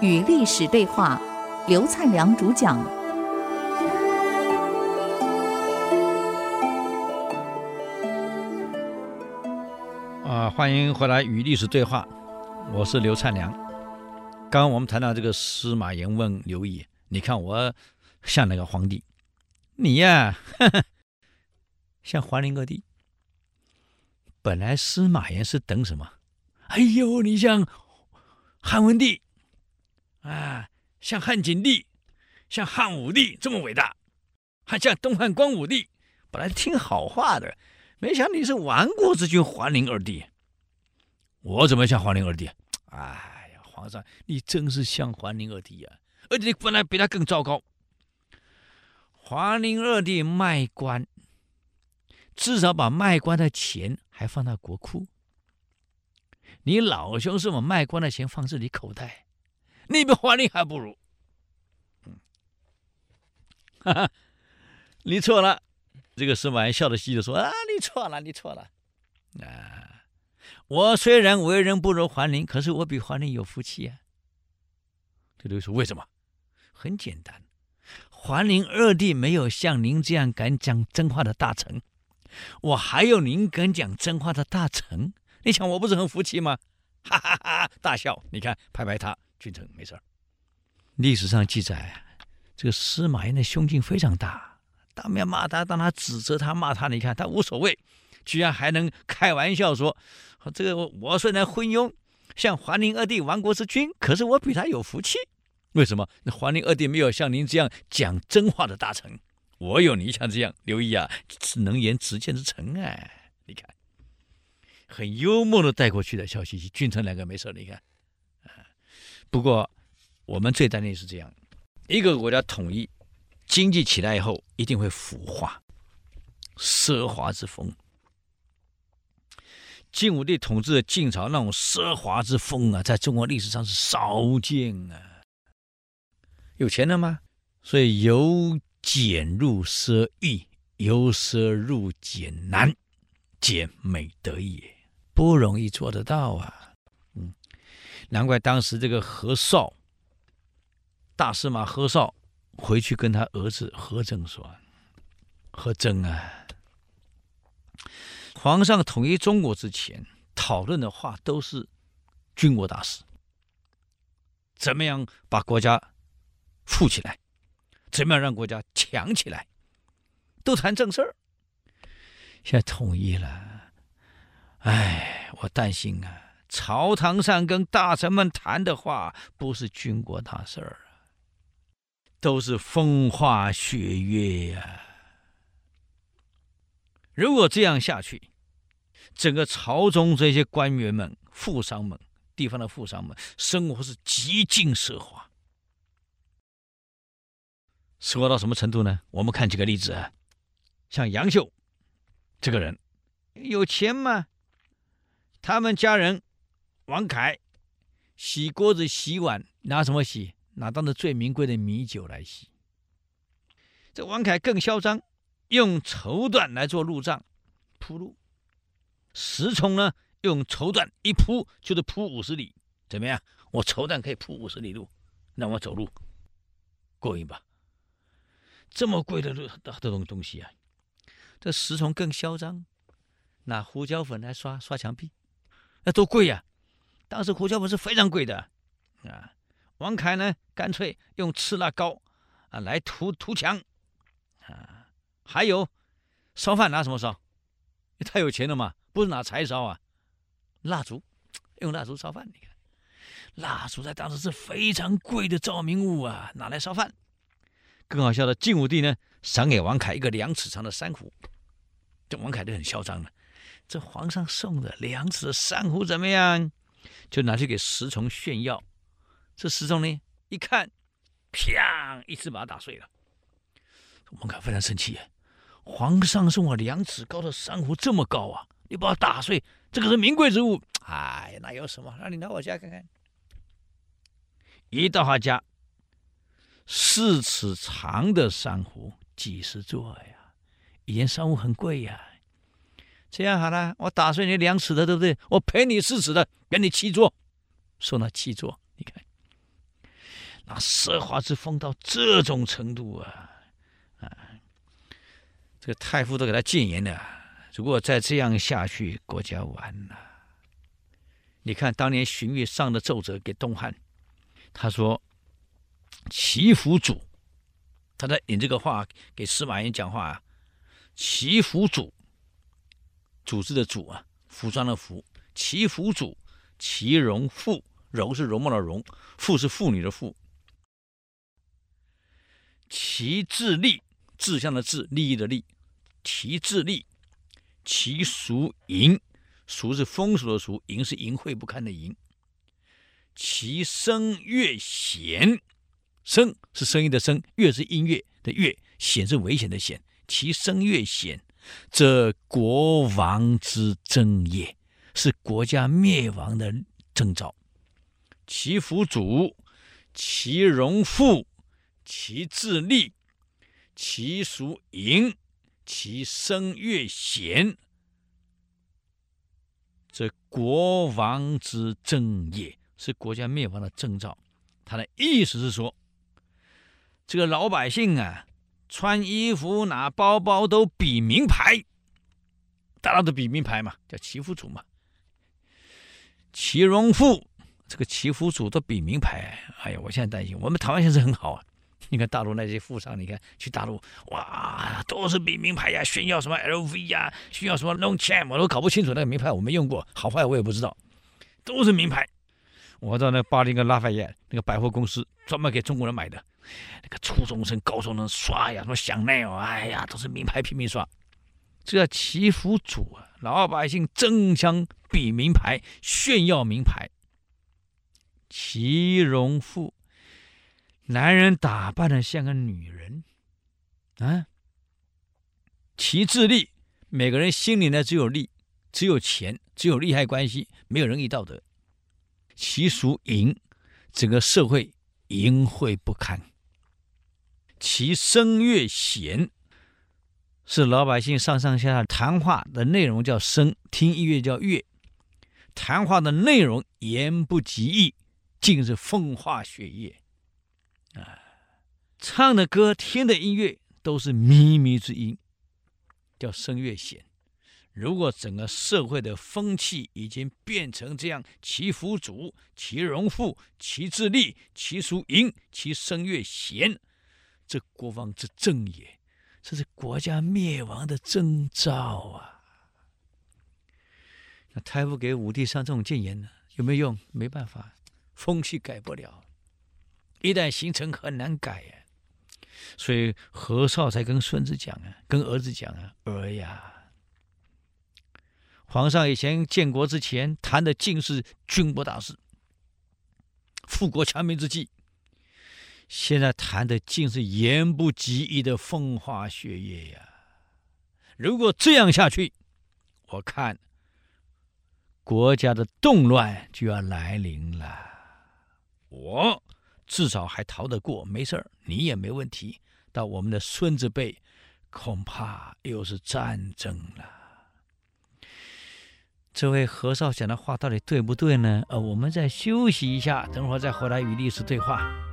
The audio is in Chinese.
与历史对话，刘灿良主讲。啊，欢迎回来与历史对话，我是刘灿良。刚刚我们谈到这个司马炎问刘毅：“你看我像哪个皇帝？你呀，像桓灵各地。”本来司马炎是等什么？哎呦，你像汉文帝啊，像汉景帝，像汉武帝这么伟大，还像东汉光武帝，本来听好话的，没想你是亡国之君桓灵二帝。我怎么像桓灵二帝？哎呀。皇上，你真是像桓灵二帝啊！而且你本来比他更糟糕。桓灵二帝卖官，至少把卖官的钱还放到国库。你老兄是把卖官的钱放自己口袋，你比桓灵还不如。哈哈，你错了。这个司马炎笑嘻嘻的说：“啊，你错了，你错了。”啊。我虽然为人不如桓灵，可是我比桓灵有福气啊。这就说为什么？很简单，桓灵二帝没有像您这样敢讲真话的大臣，我还有您敢讲真话的大臣，你想我不是很服气吗？哈哈哈，大笑。你看，拍拍他，君臣没事儿。历史上记载，这个司马炎的胸襟非常大，当面骂他，当他指责他骂他，你看他无所谓。居然还能开玩笑说：“这个我虽然昏庸，像桓灵二帝亡国之君，可是我比他有福气。为什么？那桓灵二帝没有像您这样讲真话的大臣，我有你像这样刘毅啊，是能言直谏之臣啊！你看，很幽默的带过去的，笑嘻嘻，君臣两个没事。你看，啊，不过我们最担心是这样：一个国家统一，经济起来以后，一定会腐化，奢华之风。”晋武帝统治的晋朝那种奢华之风啊，在中国历史上是少见啊。有钱了吗？所以由俭入奢易，由奢入俭难，俭美德也，不容易做得到啊。嗯，难怪当时这个何绍，大司马何绍回去跟他儿子何曾说：“何曾啊。”皇上统一中国之前，讨论的话都是军国大事，怎么样把国家富起来，怎么样让国家强起来，都谈正事儿。现在统一了，哎，我担心啊，朝堂上跟大臣们谈的话不是军国大事儿啊，都是风花雪月呀、如果这样下去，整个朝中这些官员们、富商们、地方的富商们，生活是极尽奢华，奢华到什么程度呢？我们看几个例子啊，像杨秀这个人有钱吗？他们家人王凯洗锅子、洗碗，拿什么洗？拿当着最名贵的米酒来洗。这王凯更嚣张。用绸缎来做路障，铺路。石崇呢，用绸缎一铺就是铺五十里，怎么样？我绸缎可以铺五十里路，让我走路过瘾吧？这么贵的这这种东西啊，这石虫更嚣张，拿胡椒粉来刷刷墙壁，那多贵呀！当时胡椒粉是非常贵的啊。王凯呢，干脆用赤蜡膏啊来涂涂墙啊。还有，烧饭拿什么烧？你太有钱了嘛，不是拿柴烧啊，蜡烛，用蜡烛烧饭。你看，蜡烛在当时是非常贵的照明物啊，拿来烧饭。更好笑的，晋武帝呢，赏给王恺一个两尺长的珊瑚，这王恺就很嚣张了。这皇上送的两尺的珊瑚怎么样？就拿去给石崇炫耀。这石崇呢，一看，啪，一次把它打碎了。王恺非常生气。皇上送我两尺高的珊瑚，这么高啊！你把我打碎，这个是名贵之物。哎，那有什么？让你来我家看看。一到他家，四尺长的珊瑚几十座呀！以前珊瑚很贵呀，这样好了，我打碎你两尺的，对不对？我赔你四尺的，给你七座，收那七座。你看，那奢华之风到这种程度啊！啊，这个太傅都给他谏言了。如果再这样下去，国家完了。你看当年荀彧上的奏折给东汉，他说：“齐服主，他在引这个话给司马炎讲话啊。齐服主，组织的组啊，服装的服，齐服主，其容妇，容是容貌的容，妇是妇女的妇。其志利，志向的志，利益的利，其志利。”其俗淫，俗是风俗的俗，淫是淫秽不堪的淫。其声乐弦，声是声音的声，乐是音乐的乐，险是危险的险。其声乐险，则国亡之征也，是国家灭亡的征兆。其辅主，其容妇，其志立，其俗淫。其声乐险，则国亡之征也，是国家灭亡的征兆。他的意思是说，这个老百姓啊，穿衣服、拿包包都比名牌，大家都比名牌嘛，叫齐服主嘛。其容妇，这个齐服主都比名牌。哎呀，我现在担心，我们台湾现在很好啊。你看大陆那些富商，你看去大陆，哇，都是比名牌呀，炫耀什么 LV 呀，炫耀什么 Longchamp，我都搞不清楚那个名牌，我没用过，好坏我也不知道，都是名牌。我到那巴黎跟拉法叶那个百货公司，专门给中国人买的，那个初中生、高中生刷呀，什么香奈儿，哎呀，都是名牌，拼命刷。这叫齐福主啊，老百姓争相比名牌，炫耀名牌。其容妇。男人打扮的像个女人，啊，其志利，每个人心里呢只有利，只有钱，只有利害关系，没有仁义道德。其俗淫，整个社会淫秽不堪。其声乐弦，是老百姓上上下下谈话的内容叫声，听音乐叫乐，谈话的内容言不及义，尽是风花雪月。啊，唱的歌、听的音乐都是靡靡之音，叫声乐弦。如果整个社会的风气已经变成这样，齐服主、其荣富、其自立、其俗淫、其声乐弦，这国王之政也，这是国家灭亡的征兆啊！那太傅给武帝上这种谏言呢，有没有用？没办法，风气改不了。一旦形成很难改呀，所以何绍才跟孙子讲啊，跟儿子讲啊，儿呀，皇上以前建国之前谈的尽是军国大事、富国强民之计，现在谈的尽是言不及义的风花雪月呀。如果这样下去，我看国家的动乱就要来临了。我。至少还逃得过，没事儿，你也没问题。到我们的孙子辈，恐怕又是战争了。这位何绍讲的话到底对不对呢？呃，我们再休息一下，等会儿再回来与历史对话。